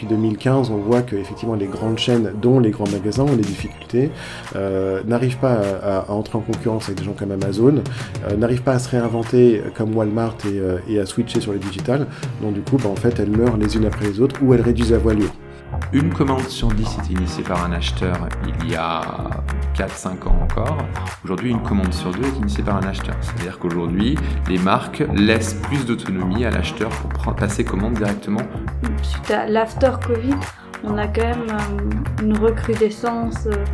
Depuis 2015, on voit que effectivement les grandes chaînes, dont les grands magasins, ont des difficultés, euh, n'arrivent pas à, entrer en concurrence avec des gens comme Amazon, euh, n'arrivent pas à se réinventer comme Walmart et, euh, à switcher sur les digital. Donc du coup, bah, en fait, elles meurent les unes après les autres ou elles réduisent la voilure. Une commande sur 10 était initiée par un acheteur il y a 4-5 ans encore. Aujourd'hui, une commande sur deux est initiée par un acheteur. C'est-à-dire qu'aujourd'hui, les marques laissent plus d'autonomie à l'acheteur pour passer commande directement. Suite à l'after-Covid, on a quand même euh, une recrudescence euh,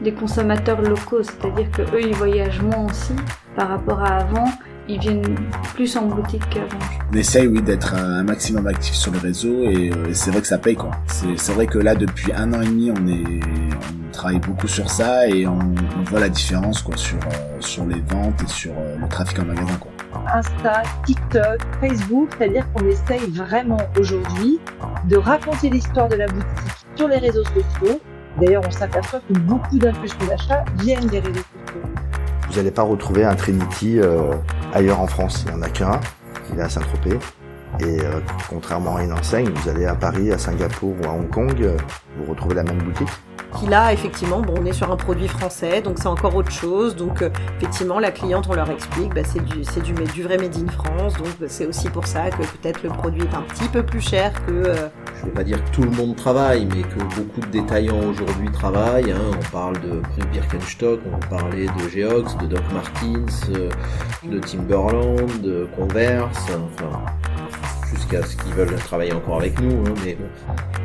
des consommateurs locaux, c'est-à-dire qu'eux, ils voyagent moins aussi par rapport à avant ils viennent plus en boutique qu'avant. On essaye, oui, d'être un maximum actif sur le réseau et, euh, c'est vrai que ça paye, quoi. C'est vrai que là, depuis un an et demi, on est, on travaille beaucoup sur ça et on, on voit la différence, quoi, sur, euh, sur les ventes et sur euh, le trafic en magasin, quoi. Insta, TikTok, Facebook, c'est-à-dire qu'on essaye vraiment aujourd'hui de raconter l'histoire de la boutique sur les réseaux sociaux. D'ailleurs, on s'aperçoit que beaucoup d'impulsions d'achat viennent des réseaux sociaux. Vous n'allez pas retrouver un Trinity euh, ailleurs en France. Il n'y en a qu'un, il est à Saint-Tropez. Et euh, contrairement à une enseigne, vous allez à Paris, à Singapour ou à Hong Kong, euh, vous retrouvez la même boutique. Qui là, effectivement, bon, on est sur un produit français, donc c'est encore autre chose. Donc euh, effectivement, la cliente, on leur explique, bah, c'est du, c'est du, du vrai made in France. Donc bah, c'est aussi pour ça que peut-être le produit est un petit peu plus cher que. Euh... Je ne vais pas dire que tout le monde travaille, mais que beaucoup de détaillants aujourd'hui travaillent. Hein. On parle de Birkenstock, on parlait de Geox, de Doc Martens, de Timberland, de Converse, enfin jusqu'à ce qu'ils veulent travailler encore avec nous. Hein, mais bon.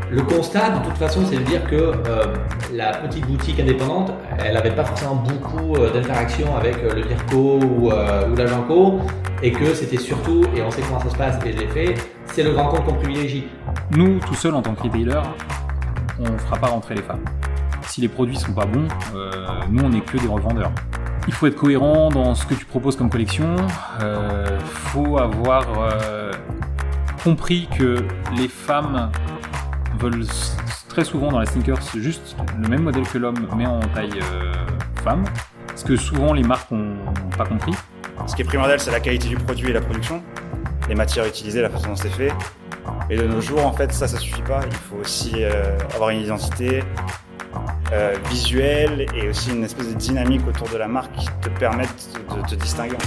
Le constat, de toute façon, c'est de dire que euh, la petite boutique indépendante, elle n'avait pas forcément beaucoup euh, d'interaction avec euh, le Virco ou, euh, ou l'agent co, et que c'était surtout, et on sait comment ça se passe, et je l'ai fait, c'est le grand compte qu'on privilégie. Nous, tout seuls en tant que retailer, on ne fera pas rentrer les femmes. Si les produits sont pas bons, euh, nous on n'est que des revendeurs. Il faut être cohérent dans ce que tu proposes comme collection. Il euh, faut avoir euh, compris que les femmes veulent très souvent dans la sneakers juste le même modèle que l'homme, mais en taille euh, femme. Ce que souvent les marques n'ont pas compris. Ce qui est primordial, c'est la qualité du produit et la production, les matières utilisées, la façon dont c'est fait. Et de nos jours, en fait, ça, ça suffit pas. Il faut aussi euh, avoir une identité euh, visuelle et aussi une espèce de dynamique autour de la marque qui te permette de te distinguer.